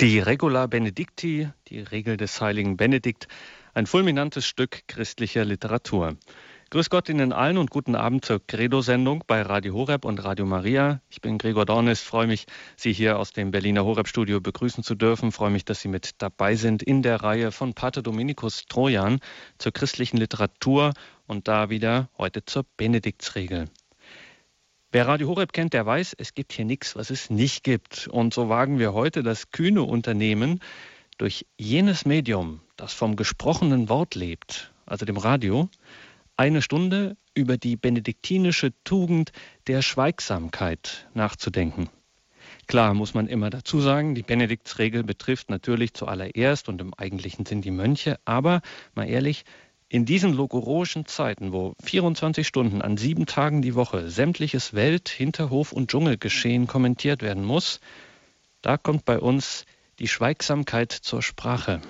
Die Regula Benedicti, die Regel des heiligen Benedikt, ein fulminantes Stück christlicher Literatur. Grüß Gott Ihnen allen und guten Abend zur Credo-Sendung bei Radio Horeb und Radio Maria. Ich bin Gregor Dornis, freue mich, Sie hier aus dem Berliner Horeb-Studio begrüßen zu dürfen. Freue mich, dass Sie mit dabei sind in der Reihe von Pater Dominikus Trojan zur christlichen Literatur und da wieder heute zur Benediktsregel. Wer Radio Horeb kennt, der weiß, es gibt hier nichts, was es nicht gibt. Und so wagen wir heute das kühne Unternehmen, durch jenes Medium, das vom gesprochenen Wort lebt, also dem Radio, eine Stunde über die benediktinische Tugend der Schweigsamkeit nachzudenken. Klar muss man immer dazu sagen, die Benediktsregel betrifft natürlich zuallererst und im eigentlichen Sinn die Mönche, aber mal ehrlich, in diesen logorischen Zeiten, wo 24 Stunden an sieben Tagen die Woche sämtliches Welt-, Hinterhof- und Dschungelgeschehen kommentiert werden muss, da kommt bei uns die Schweigsamkeit zur Sprache.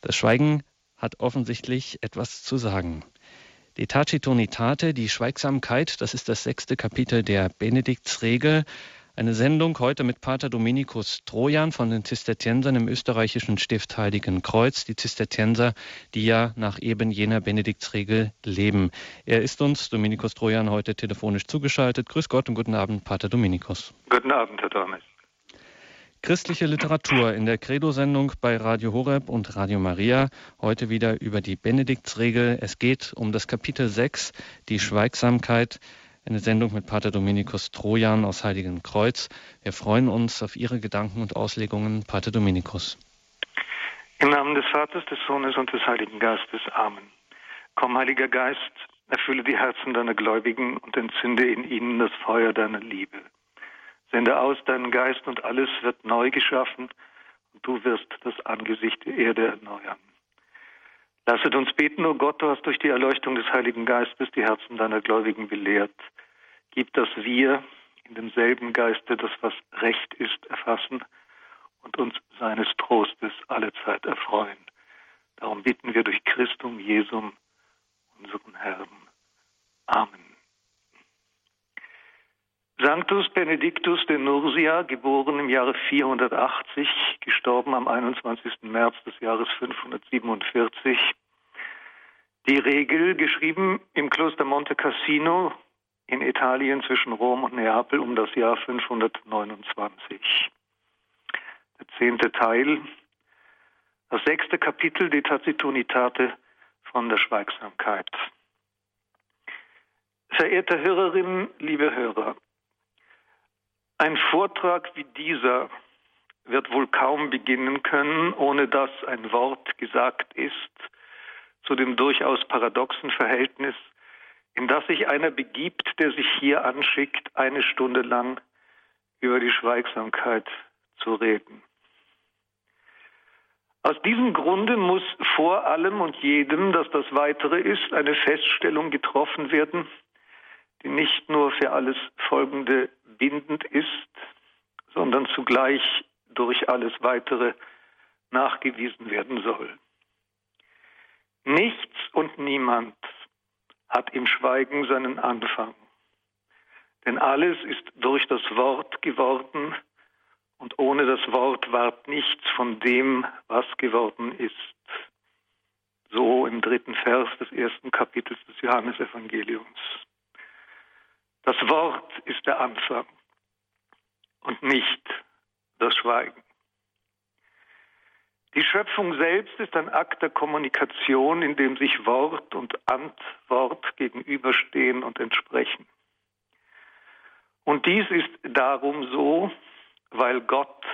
Das Schweigen hat offensichtlich etwas zu sagen. Die Tacitonitate, die Schweigsamkeit, das ist das sechste Kapitel der Benediktsregel, eine Sendung heute mit Pater Dominikus Trojan von den Zisterziensern im österreichischen Stift Heiligen Kreuz. Die Zisterzienser, die ja nach eben jener Benediktsregel leben. Er ist uns, Dominikus Trojan, heute telefonisch zugeschaltet. Grüß Gott und guten Abend, Pater Dominikus. Guten Abend, Herr Dormes. Christliche Literatur in der Credo-Sendung bei Radio Horeb und Radio Maria. Heute wieder über die Benediktsregel. Es geht um das Kapitel 6, die Schweigsamkeit. Eine Sendung mit Pater Dominikus Trojan aus Heiligen Kreuz. Wir freuen uns auf Ihre Gedanken und Auslegungen, Pater Dominikus. Im Namen des Vaters, des Sohnes und des Heiligen Geistes. Amen. Komm, Heiliger Geist, erfülle die Herzen deiner Gläubigen und entzünde in ihnen das Feuer deiner Liebe. Sende aus deinen Geist und alles wird neu geschaffen und du wirst das Angesicht der Erde erneuern. Lasset uns beten, o oh Gott, du hast durch die Erleuchtung des Heiligen Geistes die Herzen deiner Gläubigen belehrt. Gib, dass wir in demselben Geiste das, was recht ist, erfassen und uns seines Trostes allezeit erfreuen. Darum bitten wir durch Christum Jesum, unseren Herrn. Amen. Sanctus Benedictus de Nursia, geboren im Jahre 480, gestorben am 21. März des Jahres 547. Die Regel, geschrieben im Kloster Monte Cassino in Italien zwischen Rom und Neapel um das Jahr 529. Der zehnte Teil, das sechste Kapitel, die Tacitunitate von der Schweigsamkeit. Verehrte Hörerinnen, liebe Hörer, ein Vortrag wie dieser wird wohl kaum beginnen können, ohne dass ein Wort gesagt ist zu dem durchaus paradoxen Verhältnis, in das sich einer begibt, der sich hier anschickt, eine Stunde lang über die Schweigsamkeit zu reden. Aus diesem Grunde muss vor allem und jedem, dass das Weitere ist, eine Feststellung getroffen werden, die nicht nur für alles Folgende bindend ist, sondern zugleich durch alles Weitere nachgewiesen werden soll. Nichts und niemand hat im Schweigen seinen Anfang, denn alles ist durch das Wort geworden und ohne das Wort ward nichts von dem, was geworden ist. So im dritten Vers des ersten Kapitels des Johannesevangeliums. Das Wort ist der Anfang und nicht das Schweigen. Die Schöpfung selbst ist ein Akt der Kommunikation, in dem sich Wort und Antwort gegenüberstehen und entsprechen. Und dies ist darum so, weil Gott,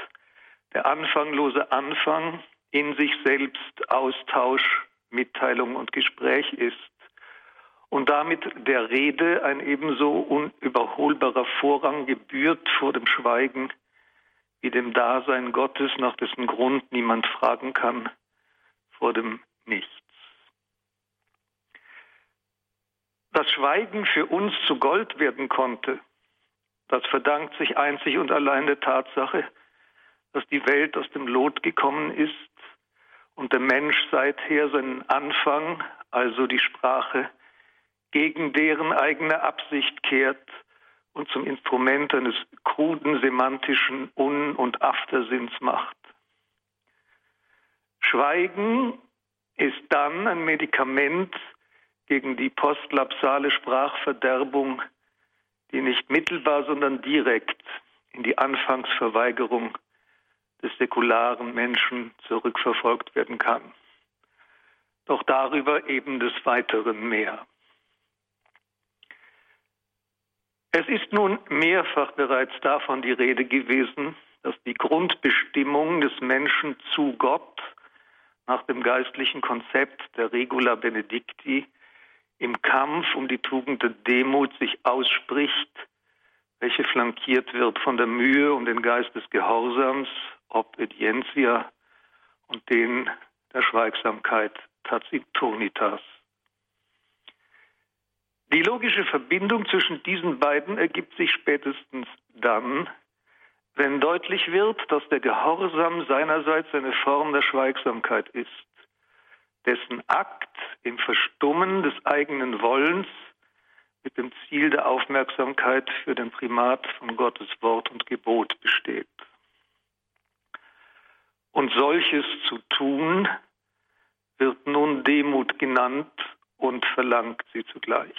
der anfanglose Anfang, in sich selbst Austausch, Mitteilung und Gespräch ist und damit der Rede ein ebenso unüberholbarer Vorrang gebührt vor dem Schweigen wie dem Dasein Gottes, nach dessen Grund niemand fragen kann, vor dem Nichts. Das Schweigen für uns zu Gold werden konnte, das verdankt sich einzig und allein der Tatsache, dass die Welt aus dem Lot gekommen ist und der Mensch seither seinen Anfang, also die Sprache, gegen deren eigene Absicht kehrt und zum Instrument eines kruden semantischen Un- und Aftersinns macht. Schweigen ist dann ein Medikament gegen die postlapsale Sprachverderbung, die nicht mittelbar, sondern direkt in die Anfangsverweigerung des säkularen Menschen zurückverfolgt werden kann. Doch darüber eben des Weiteren mehr. Es ist nun mehrfach bereits davon die Rede gewesen, dass die Grundbestimmung des Menschen zu Gott nach dem geistlichen Konzept der Regula Benedicti im Kampf um die Tugend der Demut sich ausspricht, welche flankiert wird von der Mühe um den Geist des Gehorsams, Obedientia, und den der Schweigsamkeit, Tacitonitas. Die logische Verbindung zwischen diesen beiden ergibt sich spätestens dann, wenn deutlich wird, dass der Gehorsam seinerseits eine Form der Schweigsamkeit ist, dessen Akt im Verstummen des eigenen Wollens mit dem Ziel der Aufmerksamkeit für den Primat von Gottes Wort und Gebot besteht. Und solches zu tun wird nun Demut genannt und verlangt sie zugleich.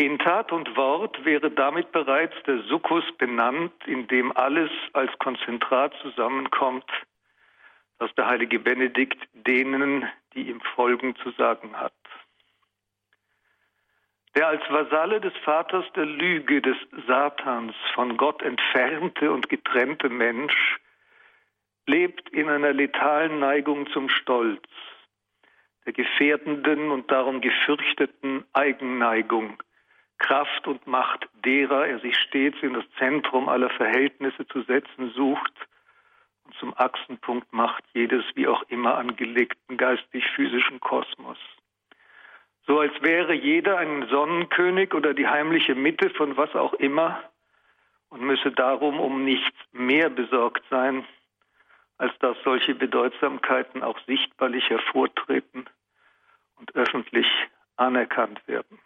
In Tat und Wort wäre damit bereits der Sukkus benannt, in dem alles als Konzentrat zusammenkommt, was der heilige Benedikt denen, die ihm folgen, zu sagen hat. Der als Vasalle des Vaters der Lüge des Satans von Gott entfernte und getrennte Mensch lebt in einer letalen Neigung zum Stolz, der gefährdenden und darum gefürchteten Eigenneigung, Kraft und Macht derer er sich stets in das Zentrum aller Verhältnisse zu setzen sucht und zum Achsenpunkt macht jedes wie auch immer angelegten geistig-physischen Kosmos. So als wäre jeder ein Sonnenkönig oder die heimliche Mitte von was auch immer und müsse darum um nichts mehr besorgt sein, als dass solche Bedeutsamkeiten auch sichtbarlich hervortreten und öffentlich anerkannt werden.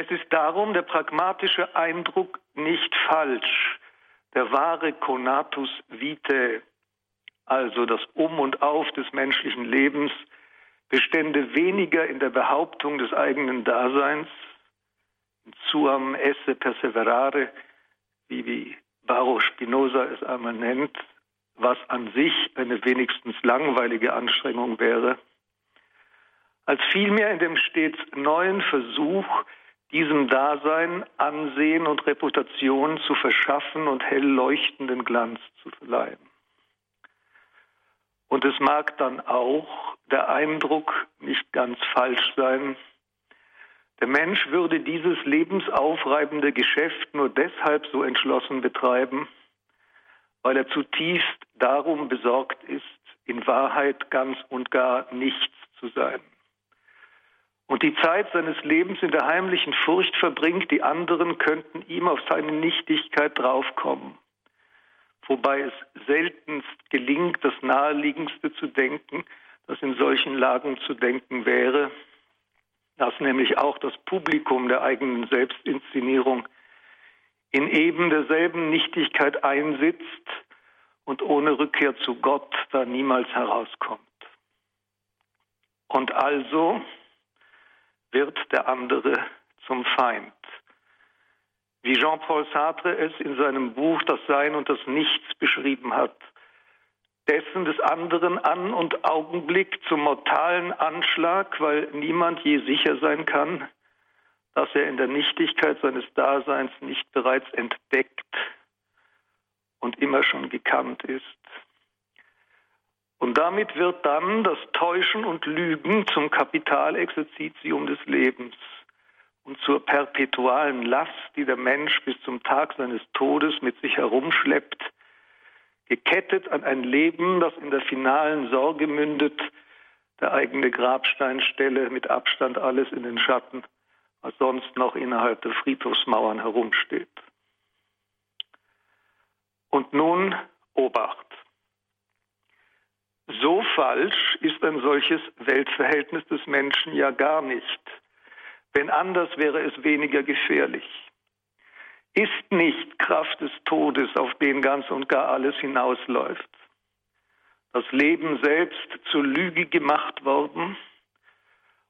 Es ist darum der pragmatische Eindruck nicht falsch. Der wahre Conatus vitae, also das Um und Auf des menschlichen Lebens, bestände weniger in der Behauptung des eigenen Daseins, suam esse perseverare, wie, wie Baro Spinoza es einmal nennt, was an sich eine wenigstens langweilige Anstrengung wäre, als vielmehr in dem stets neuen Versuch, diesem Dasein Ansehen und Reputation zu verschaffen und hell leuchtenden Glanz zu verleihen. Und es mag dann auch der Eindruck nicht ganz falsch sein, der Mensch würde dieses lebensaufreibende Geschäft nur deshalb so entschlossen betreiben, weil er zutiefst darum besorgt ist, in Wahrheit ganz und gar nichts zu sein und die Zeit seines Lebens in der heimlichen Furcht verbringt, die anderen könnten ihm auf seine Nichtigkeit draufkommen. Wobei es seltenst gelingt, das Naheliegendste zu denken, das in solchen Lagen zu denken wäre, dass nämlich auch das Publikum der eigenen Selbstinszenierung in eben derselben Nichtigkeit einsitzt und ohne Rückkehr zu Gott da niemals herauskommt. Und also wird der andere zum Feind. Wie Jean-Paul Sartre es in seinem Buch Das Sein und das Nichts beschrieben hat, dessen des anderen An- und Augenblick zum mortalen Anschlag, weil niemand je sicher sein kann, dass er in der Nichtigkeit seines Daseins nicht bereits entdeckt und immer schon gekannt ist. Und damit wird dann das Täuschen und Lügen zum Kapitalexerzitium des Lebens und zur perpetualen Last, die der Mensch bis zum Tag seines Todes mit sich herumschleppt, gekettet an ein Leben, das in der finalen Sorge mündet, der eigene Grabstein stelle mit Abstand alles in den Schatten, was sonst noch innerhalb der Friedhofsmauern herumsteht. Und nun Obacht. So falsch ist ein solches Weltverhältnis des Menschen ja gar nicht. Wenn anders wäre es weniger gefährlich. ist nicht Kraft des Todes, auf den ganz und gar alles hinausläuft. Das Leben selbst zur Lüge gemacht worden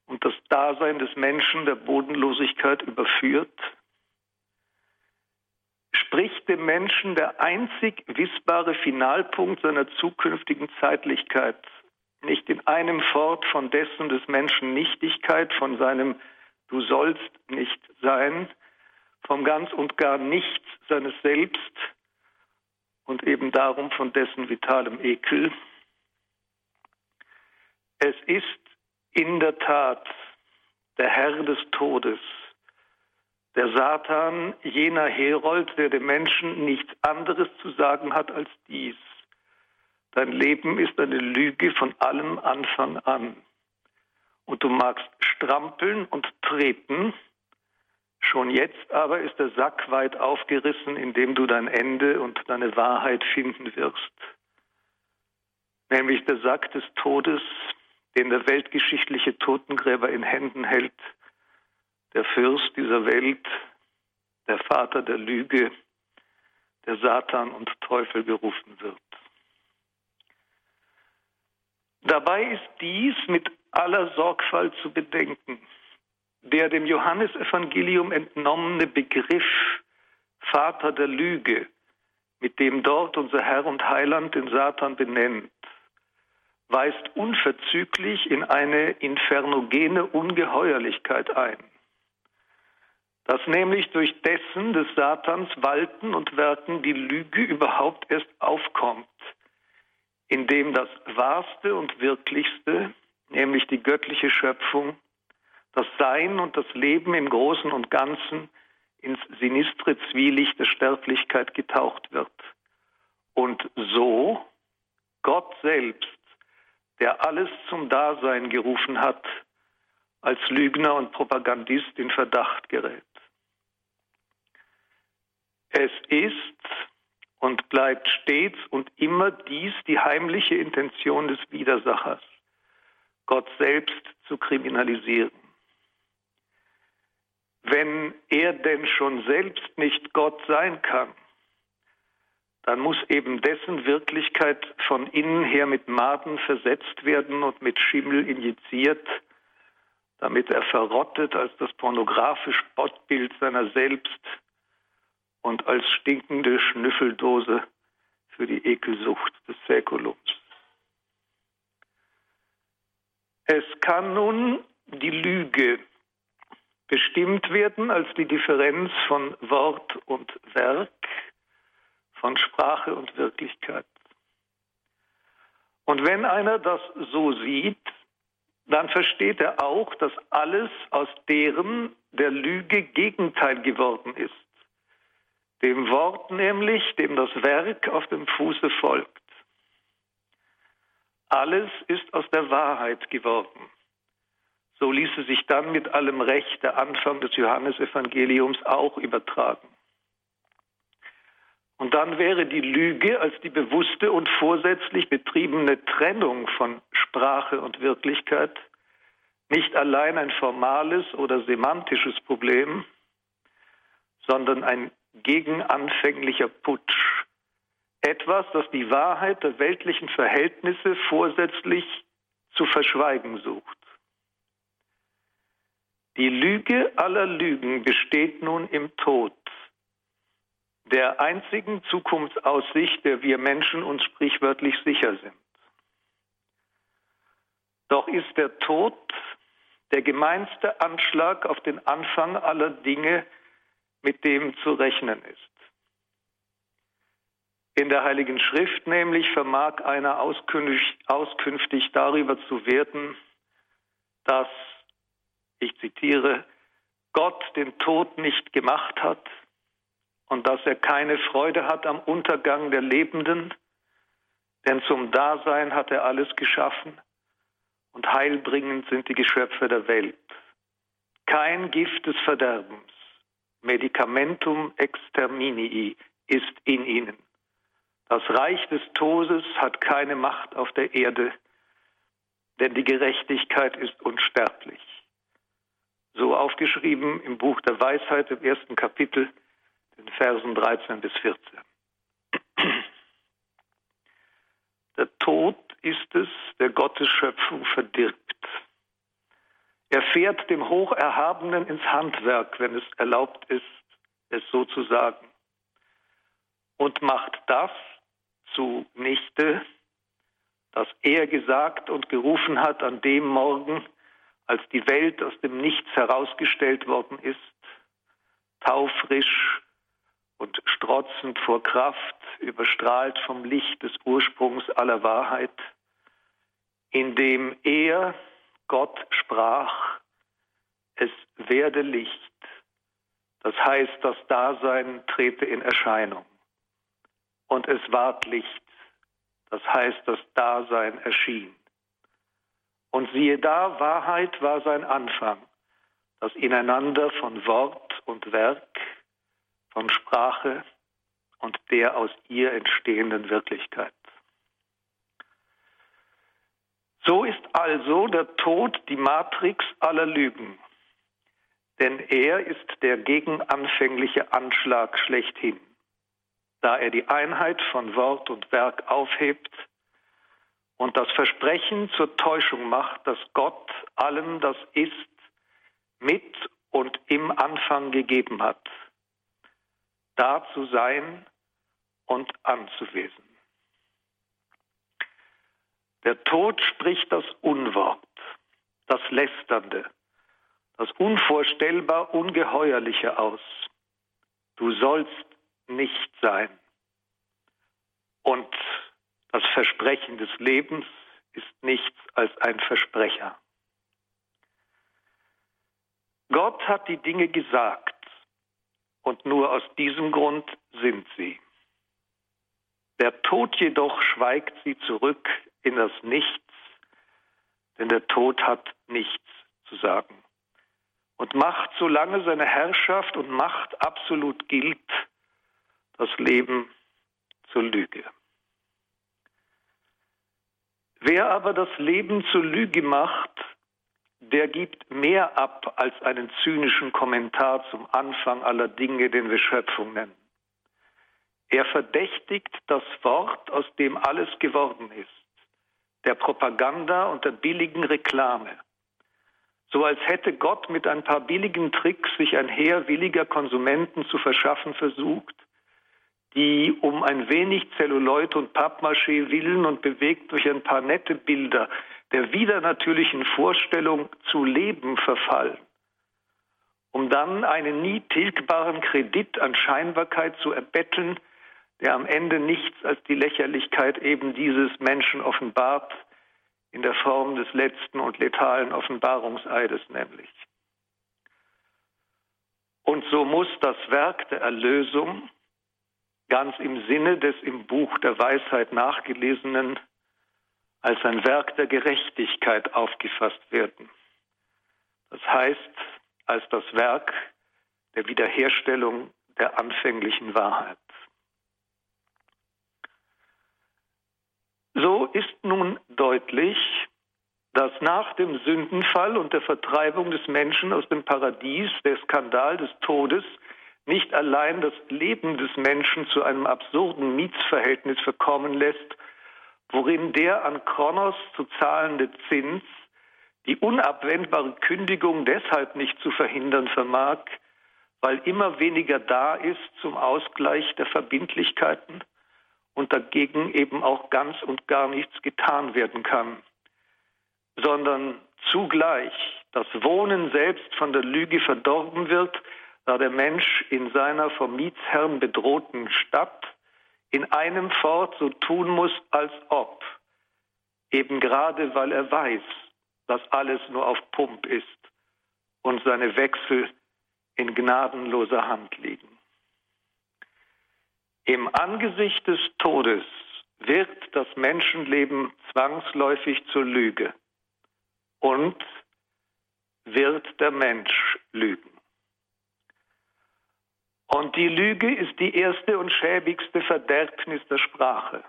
und das Dasein des Menschen der Bodenlosigkeit überführt, spricht dem Menschen der einzig wissbare Finalpunkt seiner zukünftigen Zeitlichkeit nicht in einem Fort von dessen des Menschen Nichtigkeit, von seinem Du sollst nicht sein, vom ganz und gar Nichts seines Selbst und eben darum von dessen vitalem Ekel. Es ist in der Tat der Herr des Todes, der Satan, jener Herold, der dem Menschen nichts anderes zu sagen hat als dies. Dein Leben ist eine Lüge von allem Anfang an. Und du magst strampeln und treten, schon jetzt aber ist der Sack weit aufgerissen, in dem du dein Ende und deine Wahrheit finden wirst. Nämlich der Sack des Todes, den der weltgeschichtliche Totengräber in Händen hält, der Fürst dieser Welt, der Vater der Lüge, der Satan und Teufel gerufen wird. Dabei ist dies mit aller Sorgfalt zu bedenken. Der dem Johannesevangelium entnommene Begriff Vater der Lüge, mit dem dort unser Herr und Heiland den Satan benennt, weist unverzüglich in eine infernogene Ungeheuerlichkeit ein dass nämlich durch dessen des Satans Walten und Werken die Lüge überhaupt erst aufkommt, indem das Wahrste und Wirklichste, nämlich die göttliche Schöpfung, das Sein und das Leben im Großen und Ganzen ins sinistre Zwielicht der Sterblichkeit getaucht wird. Und so Gott selbst, der alles zum Dasein gerufen hat, als Lügner und Propagandist in Verdacht gerät. Es ist und bleibt stets und immer dies die heimliche Intention des Widersachers, Gott selbst zu kriminalisieren. Wenn er denn schon selbst nicht Gott sein kann, dann muss eben dessen Wirklichkeit von innen her mit Maden versetzt werden und mit Schimmel injiziert, damit er verrottet als das pornografische Spottbild seiner selbst und als stinkende Schnüffeldose für die Ekelsucht des Säkulums. Es kann nun die Lüge bestimmt werden als die Differenz von Wort und Werk, von Sprache und Wirklichkeit. Und wenn einer das so sieht, dann versteht er auch, dass alles aus deren der Lüge Gegenteil geworden ist dem Wort nämlich, dem das Werk auf dem Fuße folgt. Alles ist aus der Wahrheit geworden. So ließe sich dann mit allem Recht der Anfang des Johannesevangeliums auch übertragen. Und dann wäre die Lüge als die bewusste und vorsätzlich betriebene Trennung von Sprache und Wirklichkeit nicht allein ein formales oder semantisches Problem, sondern ein gegen anfänglicher Putsch. Etwas, das die Wahrheit der weltlichen Verhältnisse vorsätzlich zu verschweigen sucht. Die Lüge aller Lügen besteht nun im Tod, der einzigen Zukunftsaussicht, der wir Menschen uns sprichwörtlich sicher sind. Doch ist der Tod der gemeinste Anschlag auf den Anfang aller Dinge, mit dem zu rechnen ist. In der Heiligen Schrift nämlich vermag einer auskünftig, darüber zu werden, dass, ich zitiere, Gott den Tod nicht gemacht hat und dass er keine Freude hat am Untergang der Lebenden, denn zum Dasein hat er alles geschaffen und heilbringend sind die Geschöpfe der Welt. Kein Gift des Verderbens Medicamentum exterminii ist in ihnen. Das Reich des Todes hat keine Macht auf der Erde, denn die Gerechtigkeit ist unsterblich. So aufgeschrieben im Buch der Weisheit im ersten Kapitel den Versen 13 bis 14. Der Tod ist es, der Gottes Schöpfung verdirbt. Er fährt dem Hocherhabenen ins Handwerk, wenn es erlaubt ist, es so zu sagen, und macht das zunichte, das er gesagt und gerufen hat an dem Morgen, als die Welt aus dem Nichts herausgestellt worden ist, taufrisch und strotzend vor Kraft, überstrahlt vom Licht des Ursprungs aller Wahrheit, indem er, Gott, sprach, es werde Licht. Das heißt, das Dasein trete in Erscheinung. Und es ward Licht. Das heißt, das Dasein erschien. Und siehe da, Wahrheit war sein Anfang, das Ineinander von Wort und Werk, von Sprache und der aus ihr entstehenden Wirklichkeit. So ist also der Tod die Matrix aller Lügen, denn er ist der gegenanfängliche Anschlag schlechthin, da er die Einheit von Wort und Werk aufhebt und das Versprechen zur Täuschung macht, dass Gott allem das ist mit und im Anfang gegeben hat, da zu sein und anzuwesen. Der Tod spricht das Unwort, das Lästernde, das unvorstellbar Ungeheuerliche aus. Du sollst nicht sein. Und das Versprechen des Lebens ist nichts als ein Versprecher. Gott hat die Dinge gesagt und nur aus diesem Grund sind sie. Der Tod jedoch schweigt sie zurück in das Nichts, denn der Tod hat nichts zu sagen und macht, solange seine Herrschaft und Macht absolut gilt, das Leben zur Lüge. Wer aber das Leben zur Lüge macht, der gibt mehr ab als einen zynischen Kommentar zum Anfang aller Dinge, den wir Schöpfung nennen. Er verdächtigt das Wort, aus dem alles geworden ist, der Propaganda und der billigen Reklame. So als hätte Gott mit ein paar billigen Tricks sich ein Heer williger Konsumenten zu verschaffen versucht, die um ein wenig Zelluloid und Pappmaché willen und bewegt durch ein paar nette Bilder der widernatürlichen Vorstellung zu leben verfallen, um dann einen nie tilgbaren Kredit an Scheinbarkeit zu erbetteln, der am Ende nichts als die Lächerlichkeit eben dieses Menschen offenbart, in der Form des letzten und letalen Offenbarungseides nämlich. Und so muss das Werk der Erlösung ganz im Sinne des im Buch der Weisheit nachgelesenen als ein Werk der Gerechtigkeit aufgefasst werden. Das heißt, als das Werk der Wiederherstellung der anfänglichen Wahrheit. So ist nun deutlich, dass nach dem Sündenfall und der Vertreibung des Menschen aus dem Paradies der Skandal des Todes nicht allein das Leben des Menschen zu einem absurden Mietsverhältnis verkommen lässt, worin der an Kronos zu zahlende Zins die unabwendbare Kündigung deshalb nicht zu verhindern vermag, weil immer weniger da ist zum Ausgleich der Verbindlichkeiten und dagegen eben auch ganz und gar nichts getan werden kann, sondern zugleich das Wohnen selbst von der Lüge verdorben wird, da der Mensch in seiner vom Mietsherrn bedrohten Stadt in einem fort so tun muss, als ob, eben gerade weil er weiß, dass alles nur auf Pump ist und seine Wechsel in gnadenloser Hand liegen. Im Angesicht des Todes wird das Menschenleben zwangsläufig zur Lüge und wird der Mensch lügen. Und die Lüge ist die erste und schäbigste Verderbnis der Sprache.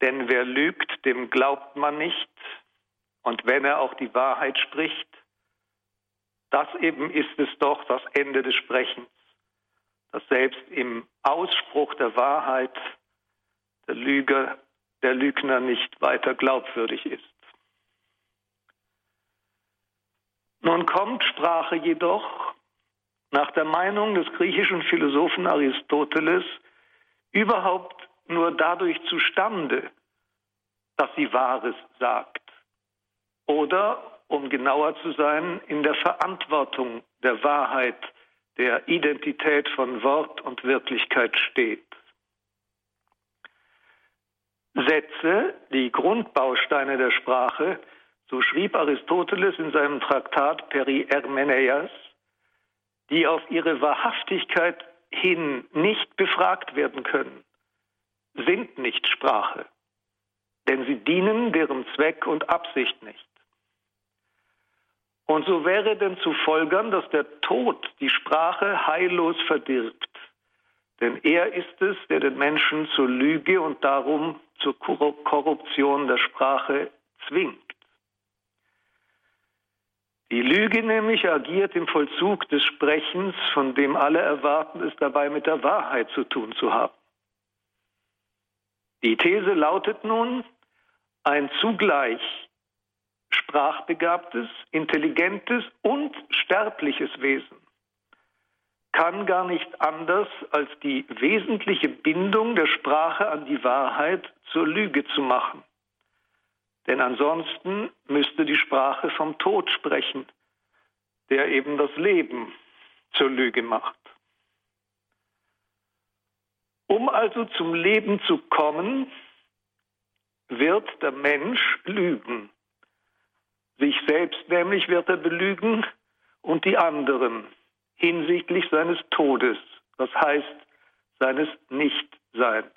Denn wer lügt, dem glaubt man nicht. Und wenn er auch die Wahrheit spricht, das eben ist es doch das Ende des Sprechens, dass selbst im Ausspruch der Wahrheit der Lüge, der Lügner nicht weiter glaubwürdig ist. Nun kommt Sprache jedoch nach der Meinung des griechischen Philosophen Aristoteles überhaupt nur dadurch zustande, dass sie Wahres sagt. Oder, um genauer zu sein, in der Verantwortung der Wahrheit, der Identität von Wort und Wirklichkeit steht. Sätze, die Grundbausteine der Sprache, so schrieb Aristoteles in seinem Traktat Peri-Hermeneias, die auf ihre Wahrhaftigkeit hin nicht befragt werden können, sind nicht Sprache, denn sie dienen deren Zweck und Absicht nicht. Und so wäre denn zu folgern, dass der Tod die Sprache heillos verdirbt. Denn er ist es, der den Menschen zur Lüge und darum zur Korruption der Sprache zwingt. Die Lüge nämlich agiert im Vollzug des Sprechens, von dem alle erwarten, es dabei mit der Wahrheit zu tun zu haben. Die These lautet nun, ein zugleich sprachbegabtes, intelligentes und sterbliches Wesen kann gar nicht anders als die wesentliche Bindung der Sprache an die Wahrheit zur Lüge zu machen. Denn ansonsten müsste die Sprache vom Tod sprechen, der eben das Leben zur Lüge macht. Um also zum Leben zu kommen, wird der Mensch lügen. Sich selbst nämlich wird er belügen und die anderen hinsichtlich seines Todes, das heißt seines Nichtseins.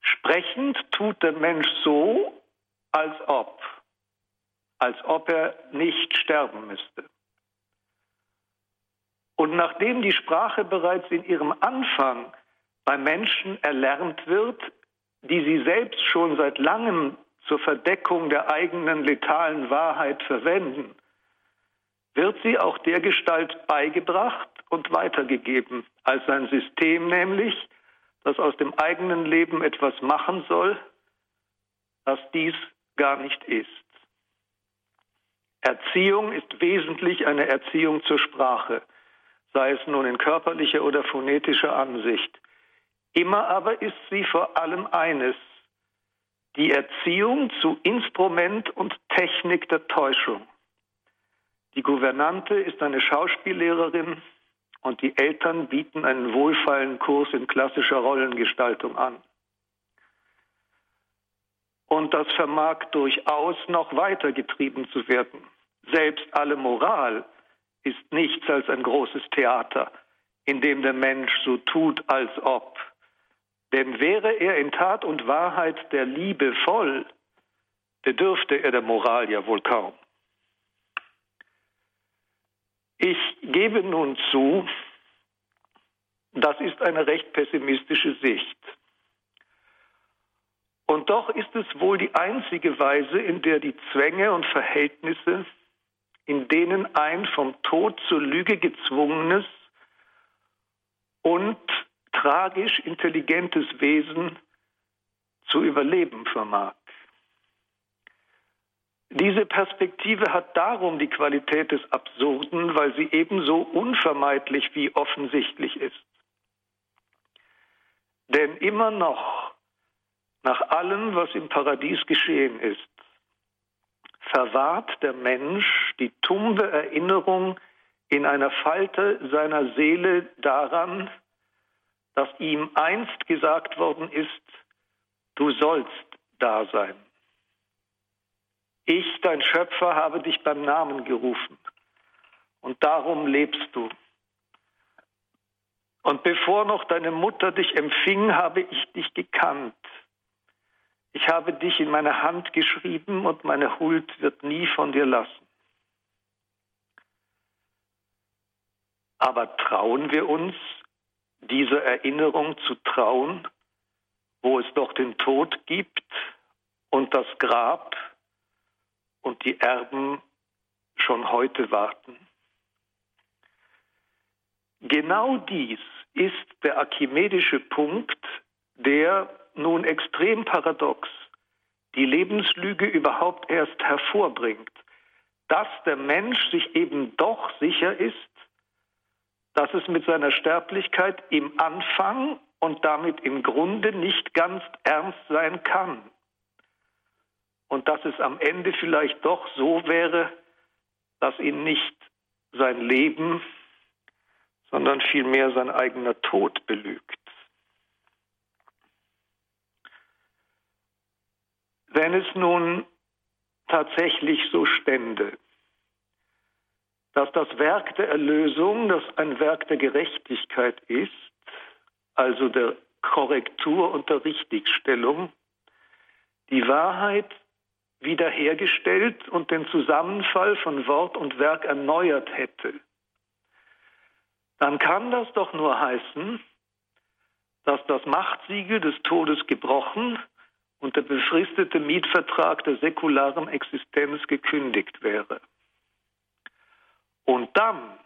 Sprechend tut der Mensch so, als ob, als ob er nicht sterben müsste. Und nachdem die Sprache bereits in ihrem Anfang beim Menschen erlernt wird, die sie selbst schon seit langem zur Verdeckung der eigenen letalen Wahrheit verwenden, wird sie auch der Gestalt beigebracht und weitergegeben, als ein System nämlich, das aus dem eigenen Leben etwas machen soll, was dies gar nicht ist. Erziehung ist wesentlich eine Erziehung zur Sprache, sei es nun in körperlicher oder phonetischer Ansicht. Immer aber ist sie vor allem eines, die Erziehung zu Instrument und Technik der Täuschung. Die Gouvernante ist eine Schauspiellehrerin und die Eltern bieten einen wohlfeilen Kurs in klassischer Rollengestaltung an. Und das vermag durchaus noch weiter getrieben zu werden. Selbst alle Moral ist nichts als ein großes Theater, in dem der Mensch so tut, als ob. Denn wäre er in Tat und Wahrheit der Liebe voll, bedürfte er der Moral ja wohl kaum. Ich gebe nun zu, das ist eine recht pessimistische Sicht. Und doch ist es wohl die einzige Weise, in der die Zwänge und Verhältnisse, in denen ein vom Tod zur Lüge gezwungenes und tragisch intelligentes Wesen zu überleben vermag. Diese Perspektive hat darum die Qualität des Absurden, weil sie ebenso unvermeidlich wie offensichtlich ist. Denn immer noch, nach allem, was im Paradies geschehen ist, verwahrt der Mensch die tumbe Erinnerung in einer Falte seiner Seele daran, dass ihm einst gesagt worden ist, du sollst da sein. Ich, dein Schöpfer, habe dich beim Namen gerufen und darum lebst du. Und bevor noch deine Mutter dich empfing, habe ich dich gekannt. Ich habe dich in meine Hand geschrieben und meine Huld wird nie von dir lassen. Aber trauen wir uns, dieser Erinnerung zu trauen, wo es doch den Tod gibt und das Grab und die Erben schon heute warten. genau dies ist der archimedische Punkt, der nun extrem paradox die Lebenslüge überhaupt erst hervorbringt, dass der Mensch sich eben doch sicher ist, dass es mit seiner Sterblichkeit im Anfang und damit im Grunde nicht ganz ernst sein kann. Und dass es am Ende vielleicht doch so wäre, dass ihn nicht sein Leben, sondern vielmehr sein eigener Tod belügt. Wenn es nun tatsächlich so stände, dass das Werk der Erlösung, das ein Werk der Gerechtigkeit ist, also der Korrektur und der Richtigstellung, die Wahrheit wiederhergestellt und den Zusammenfall von Wort und Werk erneuert hätte, dann kann das doch nur heißen, dass das Machtsiegel des Todes gebrochen und der befristete Mietvertrag der säkularen Existenz gekündigt wäre. Und dann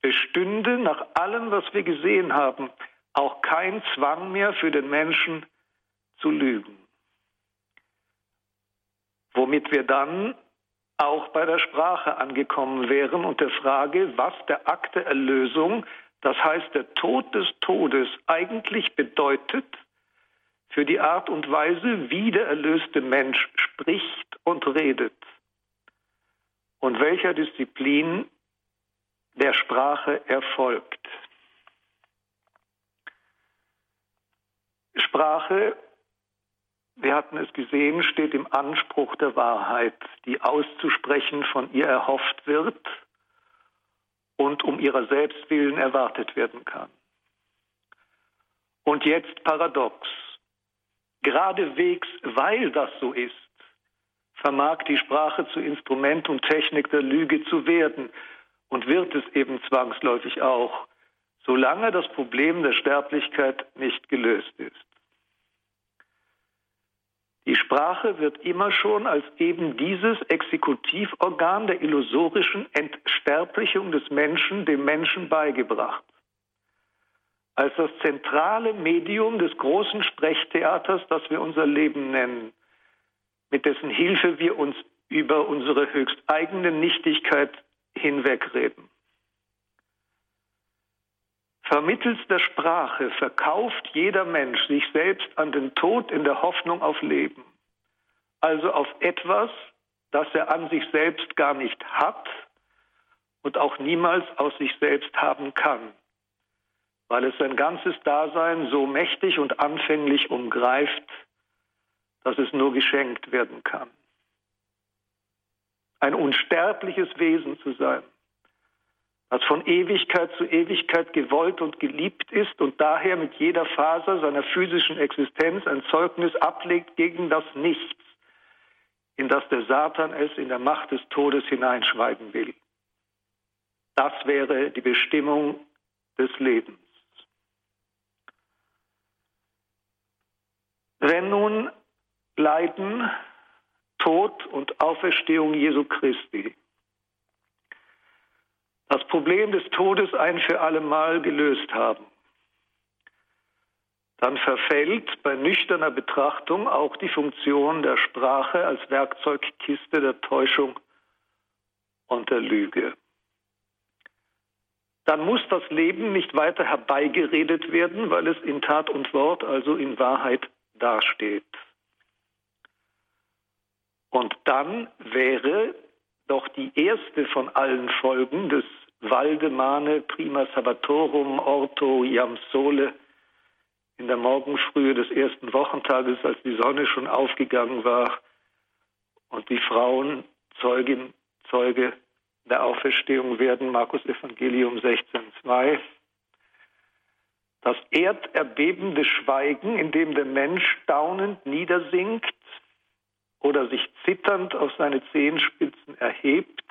bestünde nach allem, was wir gesehen haben, auch kein Zwang mehr für den Menschen zu lügen. Womit wir dann auch bei der Sprache angekommen wären und der Frage, was der Akt der Erlösung, das heißt der Tod des Todes, eigentlich bedeutet für die Art und Weise, wie der erlöste Mensch spricht und redet und welcher Disziplin der Sprache erfolgt. Sprache, wir hatten es gesehen, steht im Anspruch der Wahrheit, die auszusprechen von ihr erhofft wird und um ihrer selbst willen erwartet werden kann. Und jetzt paradox. Geradewegs, weil das so ist, vermag die Sprache zu Instrument und Technik der Lüge zu werden und wird es eben zwangsläufig auch, solange das Problem der Sterblichkeit nicht gelöst ist. Die Sprache wird immer schon als eben dieses Exekutivorgan der illusorischen Entsterblichung des Menschen dem Menschen beigebracht. Als das zentrale Medium des großen Sprechtheaters, das wir unser Leben nennen, mit dessen Hilfe wir uns über unsere höchst eigene Nichtigkeit hinwegreden. Vermittels der Sprache verkauft jeder Mensch sich selbst an den Tod in der Hoffnung auf Leben, also auf etwas, das er an sich selbst gar nicht hat und auch niemals aus sich selbst haben kann, weil es sein ganzes Dasein so mächtig und anfänglich umgreift, dass es nur geschenkt werden kann. Ein unsterbliches Wesen zu sein, das von Ewigkeit zu Ewigkeit gewollt und geliebt ist und daher mit jeder Faser seiner physischen Existenz ein Zeugnis ablegt gegen das Nichts, in das der Satan es in der Macht des Todes hineinschweigen will. Das wäre die Bestimmung des Lebens. Wenn nun Leiden, Tod und Auferstehung Jesu Christi das Problem des Todes ein für allemal gelöst haben, dann verfällt bei nüchterner Betrachtung auch die Funktion der Sprache als Werkzeugkiste der Täuschung und der Lüge. Dann muss das Leben nicht weiter herbeigeredet werden, weil es in Tat und Wort, also in Wahrheit, dasteht. Und dann wäre doch die erste von allen Folgen des Valdemane prima sabbatorum orto iam sole in der Morgenfrühe des ersten Wochentages, als die Sonne schon aufgegangen war und die Frauen Zeugin, Zeuge der Auferstehung werden, Markus Evangelium 16,2. Das erderbebende Schweigen, in dem der Mensch staunend niedersinkt oder sich zitternd auf seine Zehenspitzen erhebt,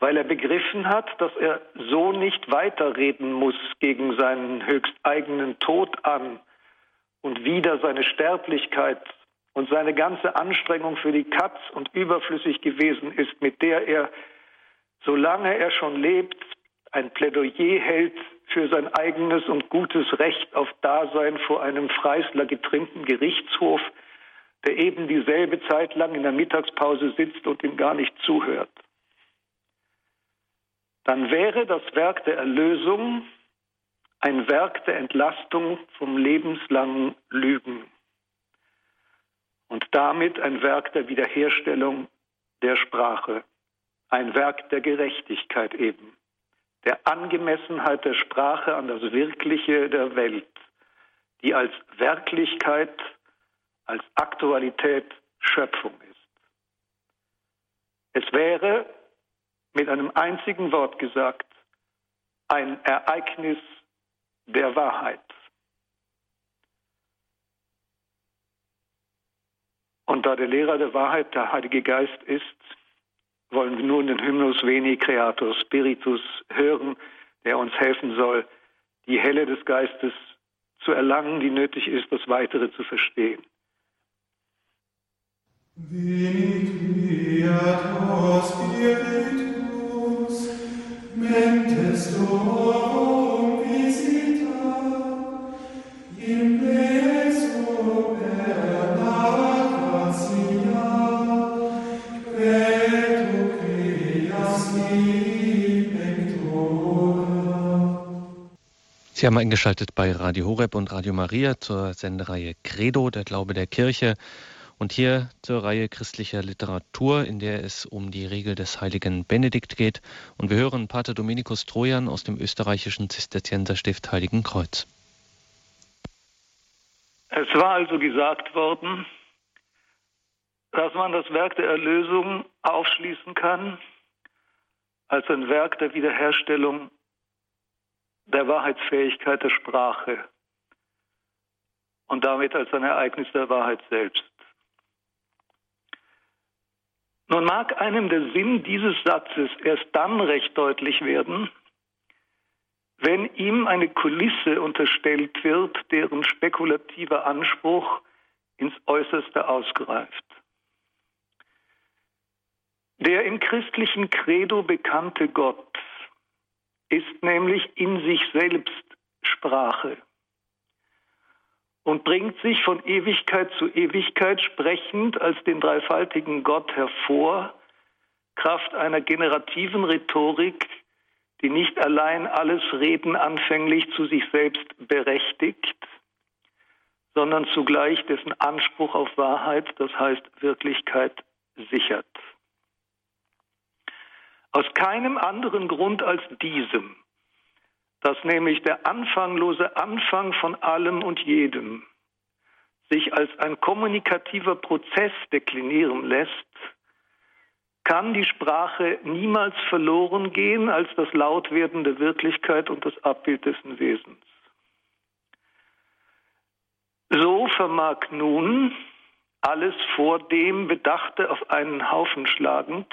weil er begriffen hat, dass er so nicht weiterreden muss gegen seinen höchst eigenen Tod an und wieder seine Sterblichkeit und seine ganze Anstrengung für die Katz und überflüssig gewesen ist, mit der er, solange er schon lebt, ein Plädoyer hält für sein eigenes und gutes Recht auf Dasein vor einem Freisler getrimmten Gerichtshof, der eben dieselbe Zeit lang in der Mittagspause sitzt und ihm gar nicht zuhört. Dann wäre das Werk der Erlösung ein Werk der Entlastung vom lebenslangen Lügen und damit ein Werk der Wiederherstellung der Sprache, ein Werk der Gerechtigkeit eben, der Angemessenheit der Sprache an das Wirkliche der Welt, die als Wirklichkeit, als Aktualität Schöpfung ist. Es wäre mit einem einzigen Wort gesagt ein Ereignis der Wahrheit. Und da der Lehrer der Wahrheit der Heilige Geist ist, wollen wir nun den Hymnus Veni Creator Spiritus hören, der uns helfen soll, die Helle des Geistes zu erlangen, die nötig ist, das Weitere zu verstehen. Veni Creator Spiritus, mentes Sie haben eingeschaltet bei Radio Horeb und Radio Maria zur Sendereihe Credo, der Glaube der Kirche. Und hier zur Reihe christlicher Literatur, in der es um die Regel des heiligen Benedikt geht. Und wir hören Pater Dominikus Trojan aus dem österreichischen Zisterzienserstift Heiligen Kreuz. Es war also gesagt worden, dass man das Werk der Erlösung aufschließen kann als ein Werk der Wiederherstellung der Wahrheitsfähigkeit der Sprache und damit als ein Ereignis der Wahrheit selbst. Nun mag einem der Sinn dieses Satzes erst dann recht deutlich werden, wenn ihm eine Kulisse unterstellt wird, deren spekulativer Anspruch ins Äußerste ausgreift. Der im christlichen Credo bekannte Gott ist nämlich in sich selbst Sprache und bringt sich von Ewigkeit zu Ewigkeit sprechend als den dreifaltigen Gott hervor, Kraft einer generativen Rhetorik, die nicht allein alles Reden anfänglich zu sich selbst berechtigt, sondern zugleich dessen Anspruch auf Wahrheit, das heißt Wirklichkeit, sichert. Aus keinem anderen Grund als diesem, dass nämlich der anfanglose Anfang von allem und jedem sich als ein kommunikativer Prozess deklinieren lässt, kann die Sprache niemals verloren gehen als das Lautwerden der Wirklichkeit und das Abbild dessen Wesens. So vermag nun alles vor dem Bedachte auf einen Haufen schlagend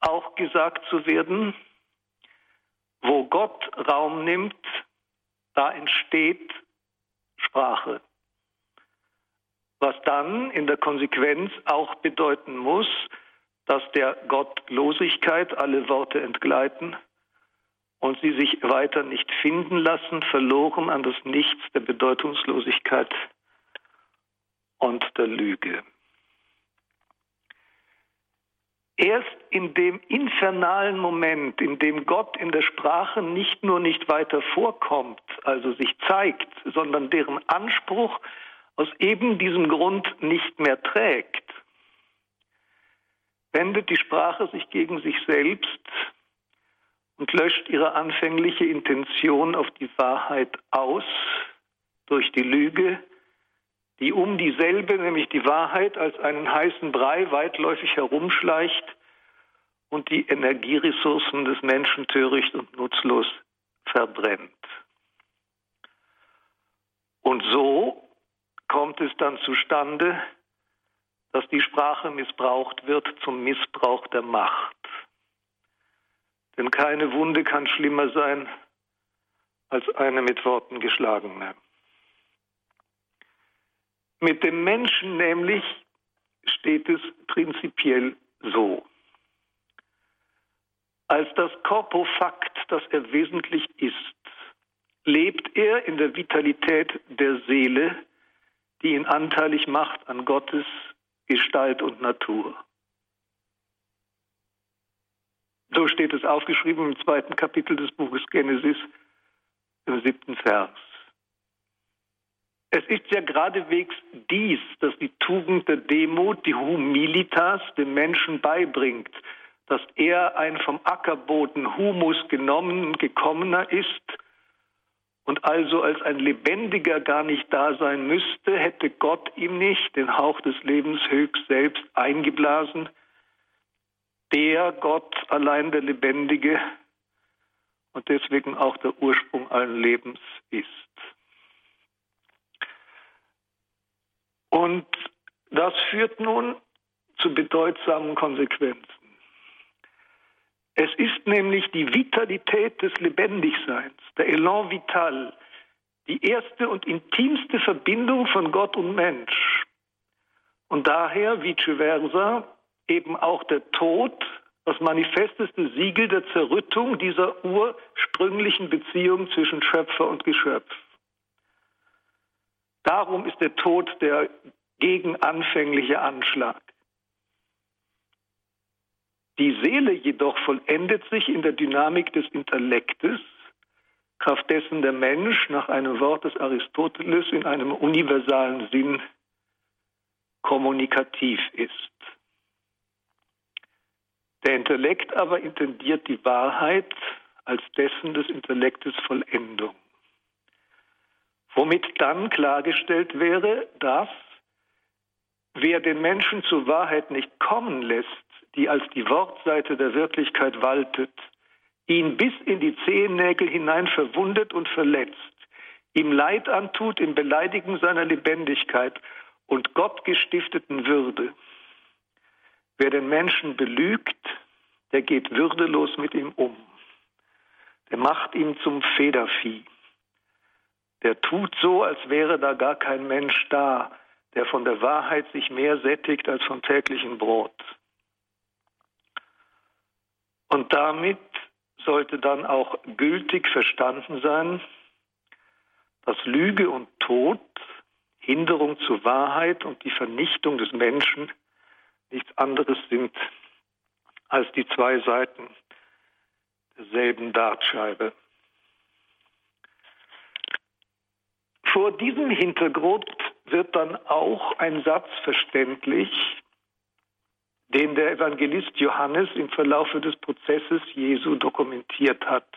auch gesagt zu werden, wo Gott Raum nimmt, da entsteht Sprache. Was dann in der Konsequenz auch bedeuten muss, dass der Gottlosigkeit alle Worte entgleiten und sie sich weiter nicht finden lassen, verloren an das Nichts der Bedeutungslosigkeit und der Lüge. Erst in dem infernalen Moment, in dem Gott in der Sprache nicht nur nicht weiter vorkommt, also sich zeigt, sondern deren Anspruch aus eben diesem Grund nicht mehr trägt, wendet die Sprache sich gegen sich selbst und löscht ihre anfängliche Intention auf die Wahrheit aus durch die Lüge, die um dieselbe, nämlich die Wahrheit, als einen heißen Brei weitläufig herumschleicht und die Energieressourcen des Menschen töricht und nutzlos verbrennt. Und so kommt es dann zustande, dass die Sprache missbraucht wird zum Missbrauch der Macht. Denn keine Wunde kann schlimmer sein als eine mit Worten geschlagene. Mit dem Menschen nämlich steht es prinzipiell so. Als das Korpofakt dass er wesentlich ist. Lebt er in der Vitalität der Seele, die ihn anteilig macht an Gottes Gestalt und Natur. So steht es aufgeschrieben im zweiten Kapitel des Buches Genesis, im siebten Vers. Es ist ja geradewegs dies, dass die Tugend der Demut, die Humilitas dem Menschen beibringt, dass er ein vom Ackerboden Humus genommen gekommener ist und also als ein Lebendiger gar nicht da sein müsste, hätte Gott ihm nicht den Hauch des Lebens höchst selbst eingeblasen, der Gott allein der Lebendige und deswegen auch der Ursprung allen Lebens ist. Und das führt nun zu bedeutsamen Konsequenzen. Es ist nämlich die Vitalität des Lebendigseins, der Elan vital, die erste und intimste Verbindung von Gott und Mensch. Und daher, vice versa, eben auch der Tod das manifesteste Siegel der Zerrüttung dieser ursprünglichen Beziehung zwischen Schöpfer und Geschöpf. Darum ist der Tod der gegenanfängliche Anschlag. Die Seele jedoch vollendet sich in der Dynamik des Intellektes, kraft dessen der Mensch nach einem Wort des Aristoteles in einem universalen Sinn kommunikativ ist. Der Intellekt aber intendiert die Wahrheit als dessen des Intellektes Vollendung. Womit dann klargestellt wäre, dass wer den Menschen zur Wahrheit nicht kommen lässt, die als die Wortseite der Wirklichkeit waltet, ihn bis in die Zehennägel hinein verwundet und verletzt, ihm Leid antut im Beleidigen seiner Lebendigkeit und Gott gestifteten Würde, Wer den Menschen belügt, der geht würdelos mit ihm um. Der macht ihn zum Federvieh. Der tut so, als wäre da gar kein Mensch da, der von der Wahrheit sich mehr sättigt als vom täglichen Brot. Und damit sollte dann auch gültig verstanden sein, dass Lüge und Tod, Hinderung zur Wahrheit und die Vernichtung des Menschen nichts anderes sind als die zwei Seiten derselben Dartscheibe. Vor diesem Hintergrund wird dann auch ein Satz verständlich, den der Evangelist Johannes im Verlaufe des Prozesses Jesu dokumentiert hat.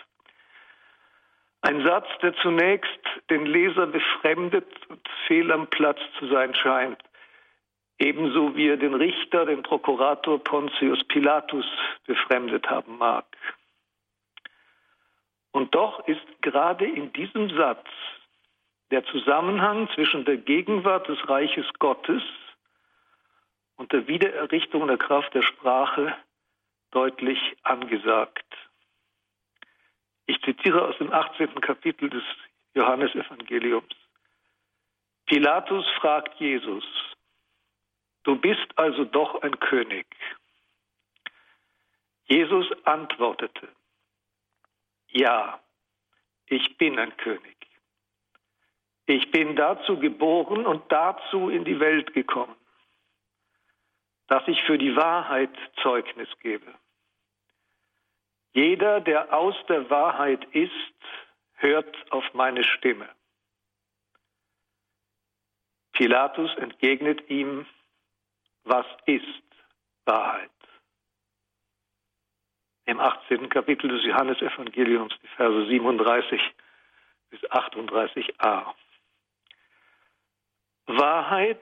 Ein Satz, der zunächst den Leser befremdet und fehl am Platz zu sein scheint ebenso wie er den Richter, den Prokurator Pontius Pilatus befremdet haben mag. Und doch ist gerade in diesem Satz der Zusammenhang zwischen der Gegenwart des Reiches Gottes und der Wiedererrichtung der Kraft der Sprache deutlich angesagt. Ich zitiere aus dem 18. Kapitel des Johannesevangeliums. Pilatus fragt Jesus, Du bist also doch ein König. Jesus antwortete, ja, ich bin ein König. Ich bin dazu geboren und dazu in die Welt gekommen, dass ich für die Wahrheit Zeugnis gebe. Jeder, der aus der Wahrheit ist, hört auf meine Stimme. Pilatus entgegnet ihm, was ist Wahrheit? Im 18. Kapitel des Johannesevangeliums, die Verse 37 bis 38a. Wahrheit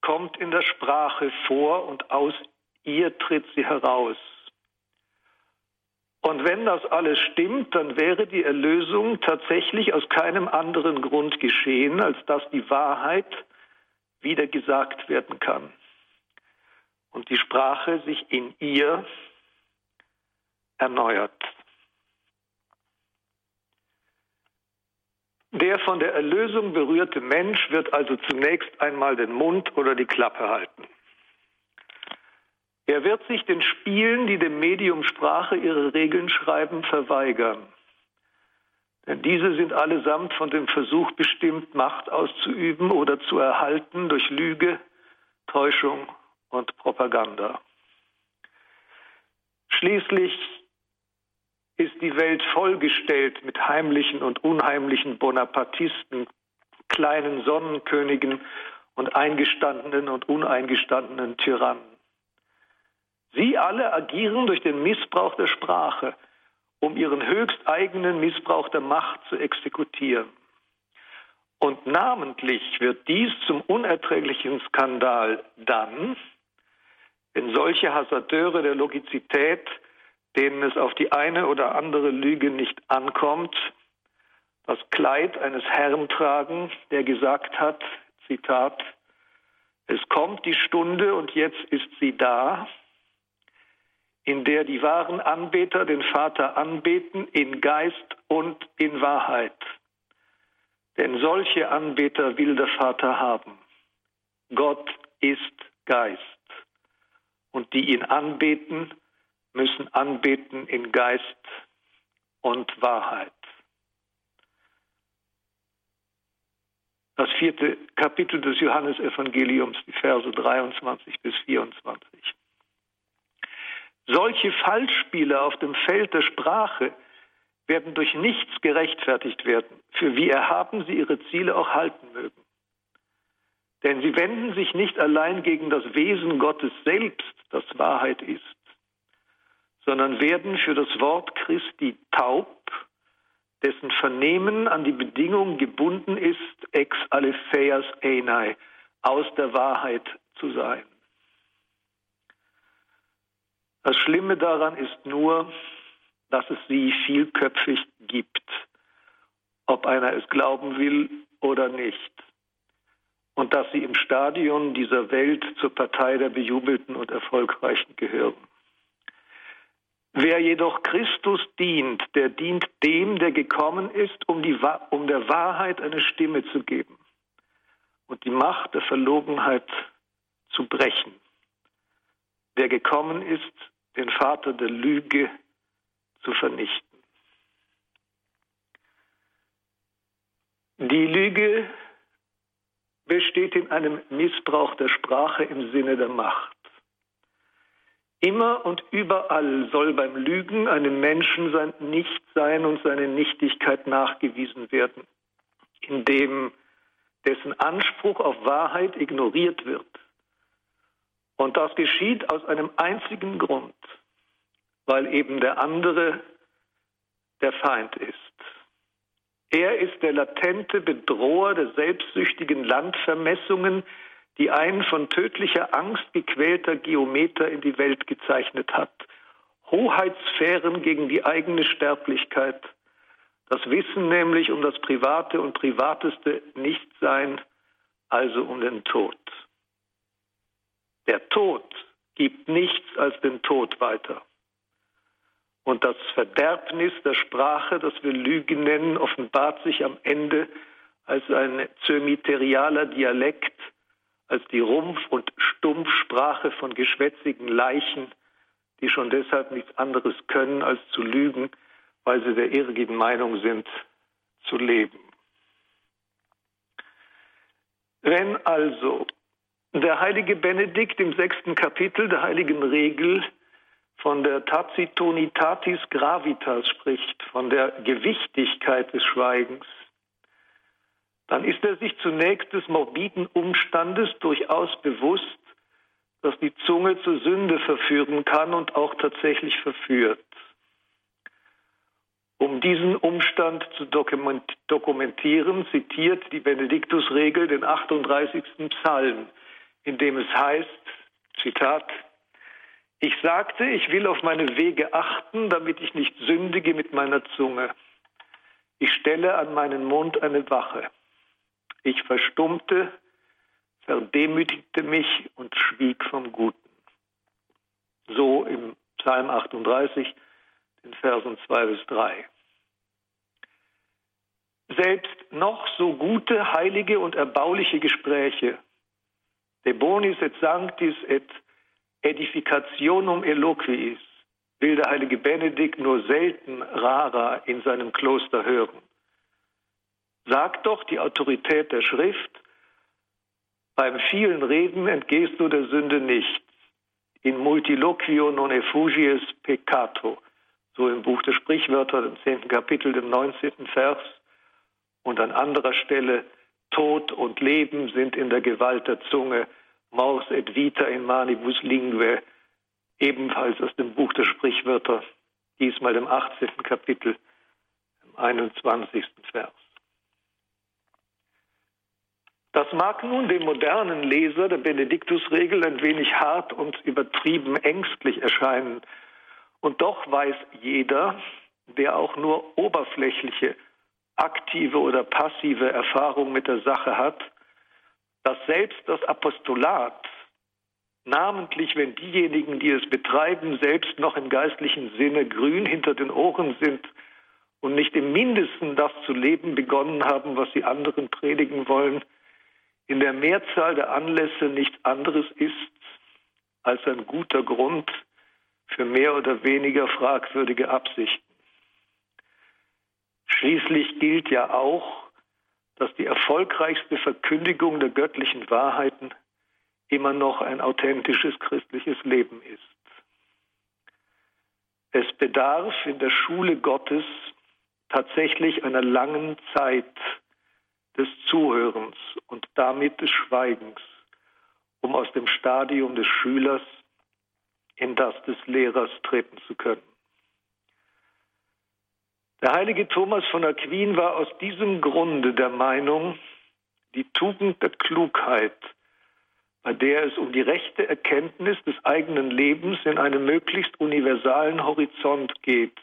kommt in der Sprache vor und aus ihr tritt sie heraus. Und wenn das alles stimmt, dann wäre die Erlösung tatsächlich aus keinem anderen Grund geschehen, als dass die Wahrheit wieder gesagt werden kann und die Sprache sich in ihr erneuert. Der von der Erlösung berührte Mensch wird also zunächst einmal den Mund oder die Klappe halten. Er wird sich den Spielen, die dem Medium Sprache ihre Regeln schreiben, verweigern. Denn diese sind allesamt von dem Versuch bestimmt, Macht auszuüben oder zu erhalten durch Lüge, Täuschung und Propaganda. Schließlich ist die Welt vollgestellt mit heimlichen und unheimlichen Bonapartisten, kleinen Sonnenkönigen und eingestandenen und uneingestandenen Tyrannen. Sie alle agieren durch den Missbrauch der Sprache, um ihren höchst eigenen Missbrauch der Macht zu exekutieren. Und namentlich wird dies zum unerträglichen Skandal dann, wenn solche Hasardeure der Logizität, denen es auf die eine oder andere Lüge nicht ankommt, das Kleid eines Herrn tragen, der gesagt hat, Zitat, es kommt die Stunde und jetzt ist sie da, in der die wahren Anbeter den Vater anbeten in Geist und in Wahrheit. Denn solche Anbeter will der Vater haben. Gott ist Geist. Und die ihn anbeten, müssen anbeten in Geist und Wahrheit. Das vierte Kapitel des Johannesevangeliums, die Verse 23 bis 24. Solche Fallspiele auf dem Feld der Sprache werden durch nichts gerechtfertigt werden, für wie erhaben sie ihre Ziele auch halten mögen. Denn sie wenden sich nicht allein gegen das Wesen Gottes selbst, das Wahrheit ist, sondern werden für das Wort Christi taub, dessen Vernehmen an die Bedingung gebunden ist, ex aletheas einai, aus der Wahrheit zu sein. Das Schlimme daran ist nur, dass es sie vielköpfig gibt, ob einer es glauben will oder nicht, und dass sie im Stadion dieser Welt zur Partei der Bejubelten und Erfolgreichen gehören. Wer jedoch Christus dient, der dient dem, der gekommen ist, um, die, um der Wahrheit eine Stimme zu geben und die Macht der Verlogenheit zu brechen. Der gekommen ist, den Vater der Lüge zu vernichten. Die Lüge besteht in einem Missbrauch der Sprache im Sinne der Macht. Immer und überall soll beim Lügen einem Menschen sein Nichtsein und seine Nichtigkeit nachgewiesen werden, indem dessen Anspruch auf Wahrheit ignoriert wird. Und das geschieht aus einem einzigen Grund, weil eben der andere der Feind ist. Er ist der latente Bedroher der selbstsüchtigen Landvermessungen, die ein von tödlicher Angst gequälter Geometer in die Welt gezeichnet hat. Hoheitssphären gegen die eigene Sterblichkeit. Das Wissen nämlich um das Private und Privateste Nichtsein, also um den Tod. Der Tod gibt nichts als den Tod weiter. Und das Verderbnis der Sprache, das wir Lüge nennen, offenbart sich am Ende als ein zömiterialer Dialekt, als die Rumpf- und Stumpfsprache von geschwätzigen Leichen, die schon deshalb nichts anderes können, als zu lügen, weil sie der irrigen Meinung sind, zu leben. Wenn also der heilige Benedikt im sechsten Kapitel der heiligen Regel von der Tacitonitatis gravitas spricht, von der Gewichtigkeit des Schweigens, dann ist er sich zunächst des morbiden Umstandes durchaus bewusst, dass die Zunge zur Sünde verführen kann und auch tatsächlich verführt. Um diesen Umstand zu dokumentieren, zitiert die Benediktusregel den 38. Psalm, in dem es heißt, Zitat, ich sagte, ich will auf meine Wege achten, damit ich nicht sündige mit meiner Zunge. Ich stelle an meinen Mund eine Wache. Ich verstummte, verdemütigte mich und schwieg vom Guten. So im Psalm 38, den Versen 2 bis 3. Selbst noch so gute, heilige und erbauliche Gespräche, de bonis et sanctis et Edificationum eloquiis will der heilige Benedikt nur selten rarer in seinem Kloster hören. Sagt doch die Autorität der Schrift, beim vielen Reden entgehst du der Sünde nicht. In multiloquio non effugies peccato. So im Buch der Sprichwörter, im zehnten Kapitel, dem neunzehnten Vers. Und an anderer Stelle, Tod und Leben sind in der Gewalt der Zunge. Mors et vita in manibus lingue. Ebenfalls aus dem Buch der Sprichwörter, diesmal im 18. Kapitel, im 21. Vers. Das mag nun dem modernen Leser der Benediktusregel ein wenig hart und übertrieben ängstlich erscheinen. Und doch weiß jeder, der auch nur oberflächliche, aktive oder passive Erfahrung mit der Sache hat, dass selbst das Apostolat, namentlich wenn diejenigen, die es betreiben, selbst noch im geistlichen Sinne grün hinter den Ohren sind und nicht im mindesten das zu leben begonnen haben, was sie anderen predigen wollen, in der Mehrzahl der Anlässe nichts anderes ist als ein guter Grund für mehr oder weniger fragwürdige Absichten. Schließlich gilt ja auch, dass die erfolgreichste Verkündigung der göttlichen Wahrheiten immer noch ein authentisches christliches Leben ist. Es bedarf in der Schule Gottes tatsächlich einer langen Zeit des Zuhörens und damit des Schweigens, um aus dem Stadium des Schülers in das des Lehrers treten zu können. Der heilige Thomas von Aquin war aus diesem Grunde der Meinung, die Tugend der Klugheit, bei der es um die rechte Erkenntnis des eigenen Lebens in einem möglichst universalen Horizont geht,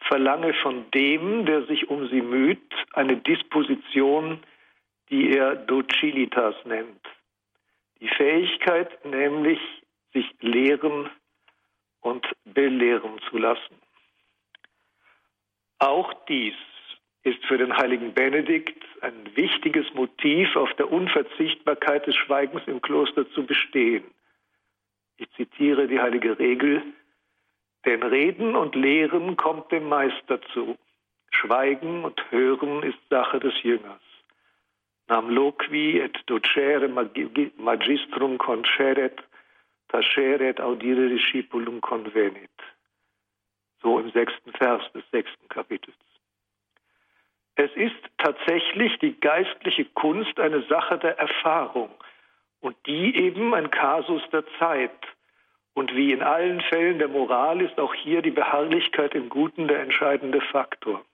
verlange von dem, der sich um sie müht, eine Disposition, die er Docilitas nennt. Die Fähigkeit nämlich, sich lehren und belehren zu lassen. Auch dies ist für den heiligen Benedikt ein wichtiges Motiv, auf der Unverzichtbarkeit des Schweigens im Kloster zu bestehen. Ich zitiere die heilige Regel, denn Reden und Lehren kommt dem Meister zu. Schweigen und Hören ist Sache des Jüngers. Nam loqui et docere magistrum conceret, taceret audire discipulum convenit. So im sechsten Vers des sechsten Kapitels. Es ist tatsächlich die geistliche Kunst eine Sache der Erfahrung und die eben ein Kasus der Zeit. Und wie in allen Fällen der Moral ist auch hier die Beharrlichkeit im Guten der entscheidende Faktor.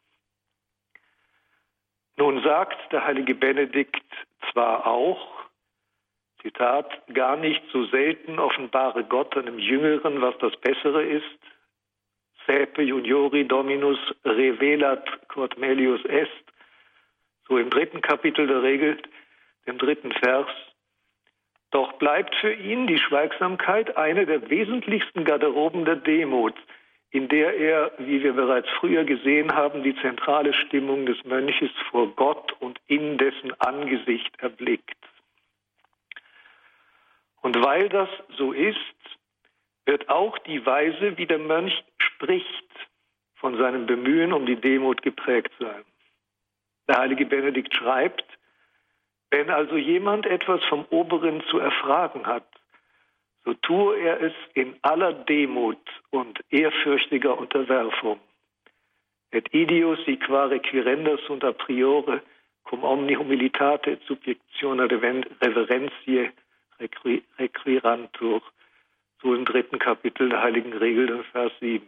Nun sagt der heilige Benedikt zwar auch, Zitat, gar nicht so selten offenbare Gott einem Jüngeren, was das Bessere ist. Saepe juniori dominus revelat quod melius est. So im dritten Kapitel der Regel, dem dritten Vers. Doch bleibt für ihn die Schweigsamkeit eine der wesentlichsten Garderoben der Demut, in der er, wie wir bereits früher gesehen haben, die zentrale Stimmung des Mönches vor Gott und in dessen Angesicht erblickt. Und weil das so ist, wird auch die Weise, wie der Mönch spricht, von seinem Bemühen um die Demut geprägt sein. Der heilige Benedikt schreibt, wenn also jemand etwas vom Oberen zu erfragen hat, so tue er es in aller Demut und ehrfürchtiger Unterwerfung. Et idios si qua requirendas sunt a priore cum omni humilitate et subjectione reverentiae requirantur. So im dritten Kapitel der Heiligen Regel, Vers 7.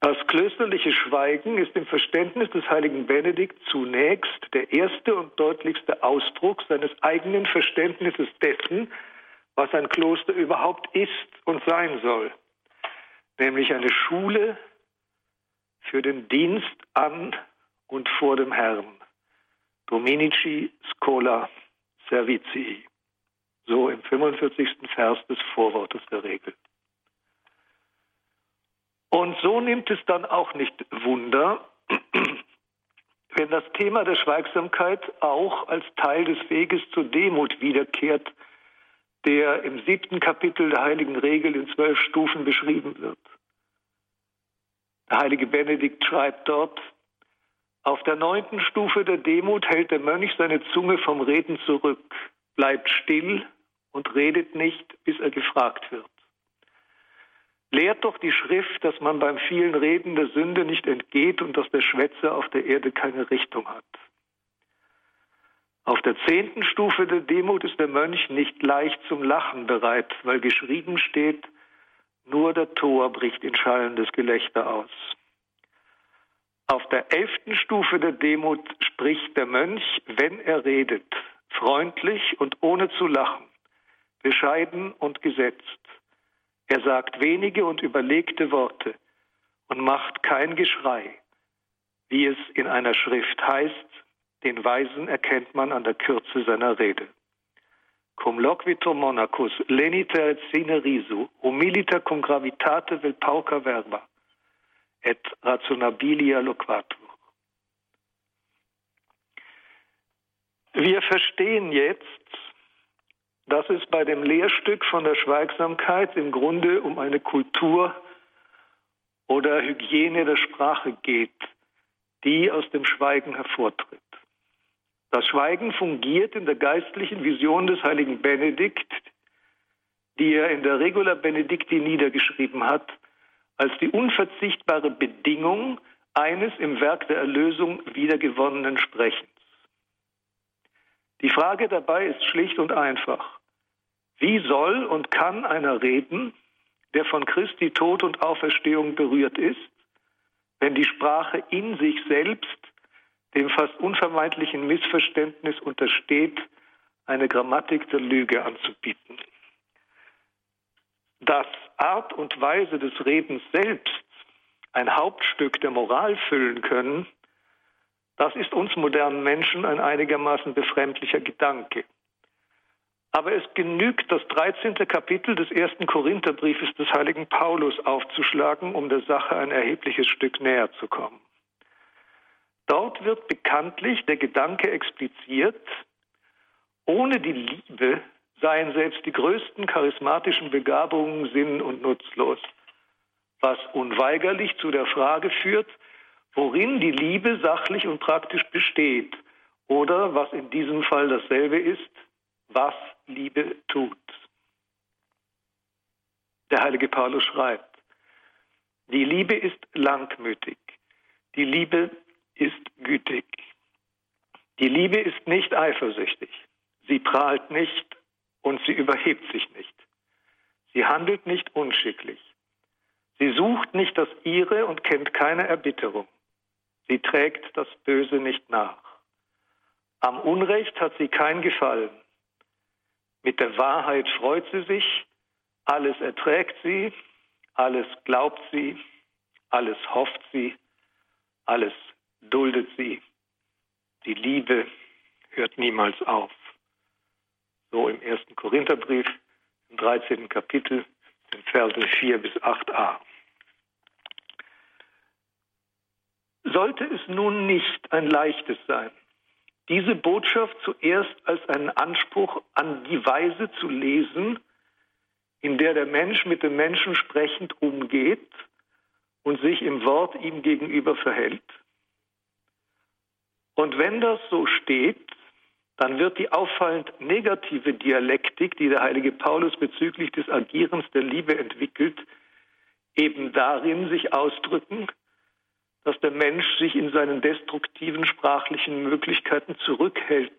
Das klösterliche Schweigen ist im Verständnis des heiligen Benedikt zunächst der erste und deutlichste Ausdruck seines eigenen Verständnisses dessen, was ein Kloster überhaupt ist und sein soll, nämlich eine Schule für den Dienst an und vor dem Herrn. Dominici Scola Servitii. So im 45. Vers des Vorwortes der Regel. Und so nimmt es dann auch nicht Wunder, wenn das Thema der Schweigsamkeit auch als Teil des Weges zur Demut wiederkehrt, der im siebten Kapitel der Heiligen Regel in zwölf Stufen beschrieben wird. Der heilige Benedikt schreibt dort, auf der neunten Stufe der Demut hält der Mönch seine Zunge vom Reden zurück, bleibt still und redet nicht, bis er gefragt wird. Lehrt doch die Schrift, dass man beim vielen Reden der Sünde nicht entgeht und dass der Schwätzer auf der Erde keine Richtung hat. Auf der zehnten Stufe der Demut ist der Mönch nicht leicht zum Lachen bereit, weil geschrieben steht, nur der Tor bricht in schallendes Gelächter aus. Auf der elften Stufe der Demut spricht der Mönch, wenn er redet, freundlich und ohne zu lachen, bescheiden und gesetzt. Er sagt wenige und überlegte Worte und macht kein Geschrei, wie es in einer Schrift heißt, den Weisen erkennt man an der Kürze seiner Rede. Cum loquitur monacus leniter et sine risu, humiliter cum gravitate vel pauca verba, et razonabilia loquatur. Wir verstehen jetzt, dass es bei dem Lehrstück von der Schweigsamkeit im Grunde um eine Kultur oder Hygiene der Sprache geht, die aus dem Schweigen hervortritt. Das Schweigen fungiert in der geistlichen Vision des heiligen Benedikt, die er in der Regula Benedicti niedergeschrieben hat, als die unverzichtbare Bedingung eines im Werk der Erlösung wiedergewonnenen Sprechens. Die Frage dabei ist schlicht und einfach. Wie soll und kann einer reden, der von Christi Tod und Auferstehung berührt ist, wenn die Sprache in sich selbst dem fast unvermeidlichen Missverständnis untersteht, eine Grammatik der Lüge anzubieten. Dass Art und Weise des Redens selbst ein Hauptstück der Moral füllen können, das ist uns modernen Menschen ein einigermaßen befremdlicher Gedanke. Aber es genügt, das 13. Kapitel des ersten Korintherbriefes des heiligen Paulus aufzuschlagen, um der Sache ein erhebliches Stück näher zu kommen. Dort wird bekanntlich der Gedanke expliziert, ohne die Liebe seien selbst die größten charismatischen Begabungen sinn- und nutzlos, was unweigerlich zu der Frage führt, worin die Liebe sachlich und praktisch besteht oder, was in diesem Fall dasselbe ist, was Liebe tut. Der heilige Paulus schreibt, die Liebe ist langmütig, die Liebe ist gütig. Die Liebe ist nicht eifersüchtig. Sie prahlt nicht und sie überhebt sich nicht. Sie handelt nicht unschicklich. Sie sucht nicht das Ihre und kennt keine Erbitterung. Sie trägt das Böse nicht nach. Am Unrecht hat sie kein Gefallen. Mit der Wahrheit freut sie sich, alles erträgt sie, alles glaubt sie, alles hofft sie, alles duldet sie. Die Liebe hört niemals auf. So im ersten Korintherbrief, im 13. Kapitel, in Verse 4 bis 8a. Sollte es nun nicht ein leichtes sein, diese Botschaft zuerst als einen Anspruch an die Weise zu lesen, in der der Mensch mit dem Menschen sprechend umgeht und sich im Wort ihm gegenüber verhält? Und wenn das so steht, dann wird die auffallend negative Dialektik, die der heilige Paulus bezüglich des Agierens der Liebe entwickelt, eben darin sich ausdrücken, dass der Mensch sich in seinen destruktiven sprachlichen Möglichkeiten zurückhält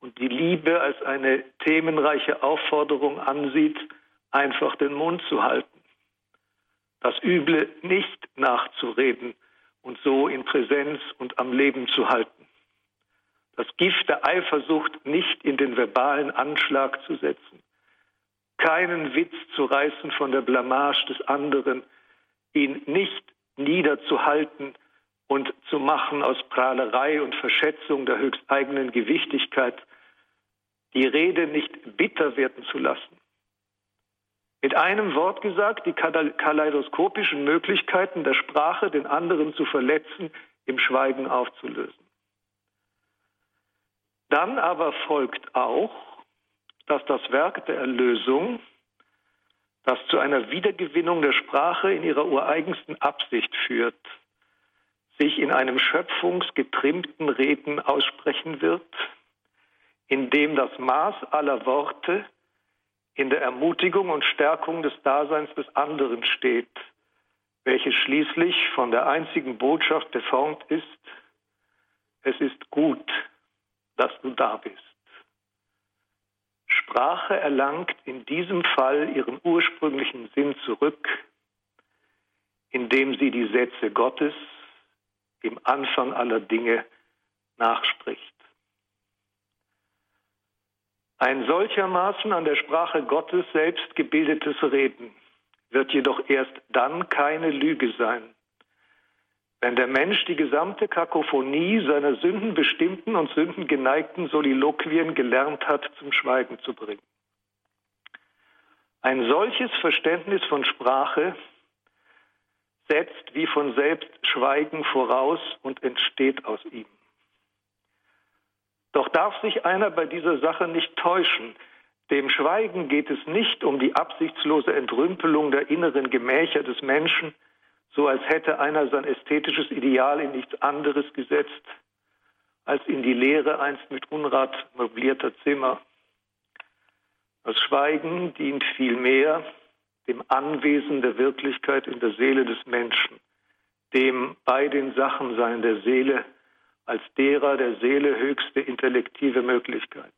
und die Liebe als eine themenreiche Aufforderung ansieht, einfach den Mund zu halten, das Üble nicht nachzureden, und so in Präsenz und am Leben zu halten. Das Gift der Eifersucht nicht in den verbalen Anschlag zu setzen, keinen Witz zu reißen von der Blamage des anderen, ihn nicht niederzuhalten und zu machen aus Prahlerei und Verschätzung der höchsteigenen Gewichtigkeit, die Rede nicht bitter werden zu lassen, mit einem Wort gesagt, die kaleidoskopischen Möglichkeiten der Sprache, den anderen zu verletzen, im Schweigen aufzulösen. Dann aber folgt auch, dass das Werk der Erlösung, das zu einer Wiedergewinnung der Sprache in ihrer ureigensten Absicht führt, sich in einem schöpfungsgetrimmten Reden aussprechen wird, in dem das Maß aller Worte in der Ermutigung und Stärkung des Daseins des anderen steht, welches schließlich von der einzigen Botschaft geformt ist, es ist gut, dass du da bist. Sprache erlangt in diesem Fall ihren ursprünglichen Sinn zurück, indem sie die Sätze Gottes dem Anfang aller Dinge nachspricht. Ein solchermaßen an der Sprache Gottes selbst gebildetes Reden wird jedoch erst dann keine Lüge sein, wenn der Mensch die gesamte Kakophonie seiner sündenbestimmten und sündengeneigten Soliloquien gelernt hat, zum Schweigen zu bringen. Ein solches Verständnis von Sprache setzt wie von selbst Schweigen voraus und entsteht aus ihm. Doch darf sich einer bei dieser Sache nicht täuschen. Dem Schweigen geht es nicht um die absichtslose Entrümpelung der inneren Gemächer des Menschen, so als hätte einer sein ästhetisches Ideal in nichts anderes gesetzt, als in die Leere einst mit Unrat möblierter Zimmer. Das Schweigen dient vielmehr dem Anwesen der Wirklichkeit in der Seele des Menschen, dem bei den Sachen sein der Seele als derer der Seele höchste intellektive Möglichkeit.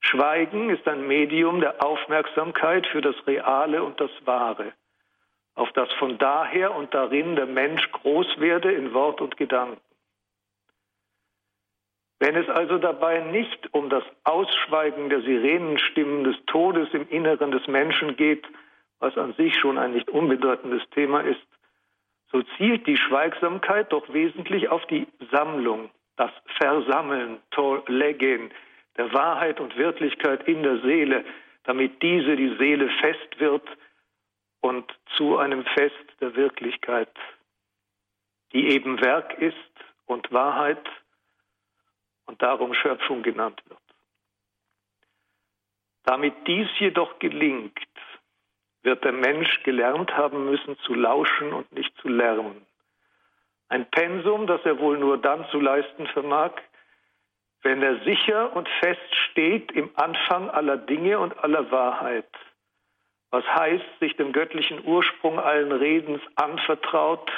Schweigen ist ein Medium der Aufmerksamkeit für das Reale und das Wahre, auf das von daher und darin der Mensch groß werde in Wort und Gedanken. Wenn es also dabei nicht um das Ausschweigen der Sirenenstimmen des Todes im Inneren des Menschen geht, was an sich schon ein nicht unbedeutendes Thema ist, so zielt die Schweigsamkeit doch wesentlich auf die Sammlung, das Versammeln, Torlegen, der Wahrheit und Wirklichkeit in der Seele, damit diese die Seele fest wird und zu einem Fest der Wirklichkeit, die eben Werk ist und Wahrheit und darum Schöpfung genannt wird. Damit dies jedoch gelingt, wird der Mensch gelernt haben müssen zu lauschen und nicht zu lernen. Ein Pensum, das er wohl nur dann zu leisten vermag, wenn er sicher und fest steht im Anfang aller Dinge und aller Wahrheit. Was heißt, sich dem göttlichen Ursprung allen Redens anvertraut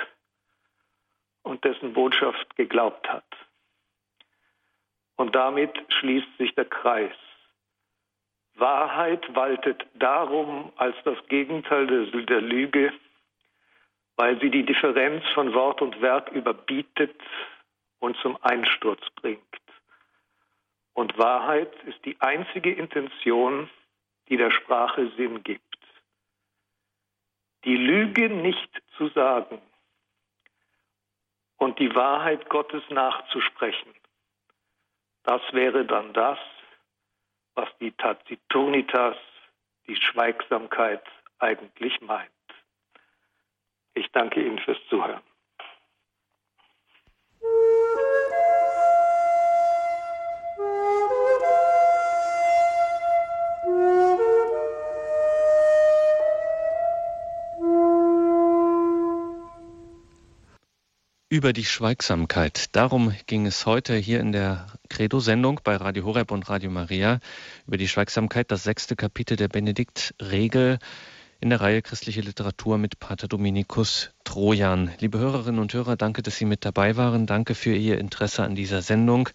und dessen Botschaft geglaubt hat. Und damit schließt sich der Kreis. Wahrheit waltet darum als das Gegenteil der, Lüge, weil sie die Differenz von Wort und Werk überbietet und zum Einsturz bringt. Und Wahrheit ist die einzige Intention, die der Sprache Sinn gibt. Die Lüge nicht zu sagen und die Wahrheit Gottes nachzusprechen das wäre dann das, was die Taciturnitas, die Schweigsamkeit eigentlich meint. Ich danke Ihnen fürs Zuhören. Über die Schweigsamkeit. Darum ging es heute hier in der Credo-Sendung bei Radio Horeb und Radio Maria über die Schweigsamkeit, das sechste Kapitel der Benedikt-Regel in der Reihe Christliche Literatur mit Pater Dominikus Trojan. Liebe Hörerinnen und Hörer, danke, dass Sie mit dabei waren. Danke für Ihr Interesse an dieser Sendung.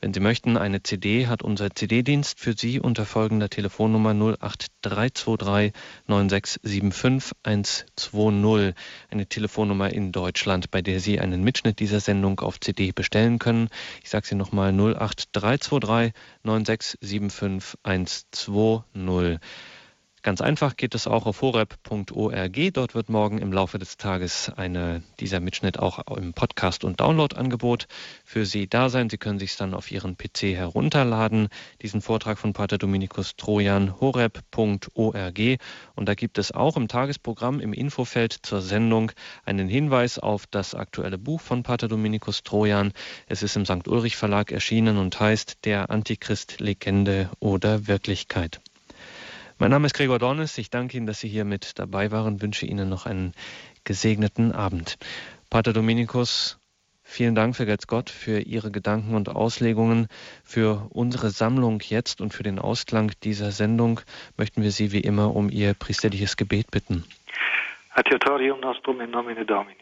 Wenn Sie möchten, eine CD hat unser CD-Dienst für Sie unter folgender Telefonnummer 08323 9675 120. Eine Telefonnummer in Deutschland, bei der Sie einen Mitschnitt dieser Sendung auf CD bestellen können. Ich sage sie nochmal 08323 9675 120. Ganz einfach geht es auch auf horeb.org. Dort wird morgen im Laufe des Tages eine, dieser Mitschnitt auch im Podcast- und Download-Angebot für Sie da sein. Sie können sich dann auf Ihren PC herunterladen, diesen Vortrag von Pater Dominikus Trojan, horeb.org. Und da gibt es auch im Tagesprogramm im Infofeld zur Sendung einen Hinweis auf das aktuelle Buch von Pater Dominikus Trojan. Es ist im St. Ulrich Verlag erschienen und heißt Der Antichrist Legende oder Wirklichkeit. Mein Name ist Gregor Dornes. Ich danke Ihnen, dass Sie hier mit dabei waren. Wünsche Ihnen noch einen gesegneten Abend. Pater Dominikus, vielen Dank, vergelt's Gott, für Ihre Gedanken und Auslegungen. Für unsere Sammlung jetzt und für den Ausklang dieser Sendung möchten wir Sie wie immer um Ihr priesterliches Gebet bitten. Adiutorium nostrum in nomine Domini.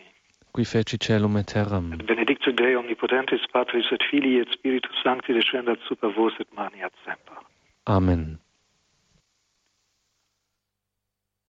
Qui feci celum et terram. Et benedictus Dei omnipotentis Patris et Filii et Spiritus Sancti descendat super vos et mani ad semper. Amen.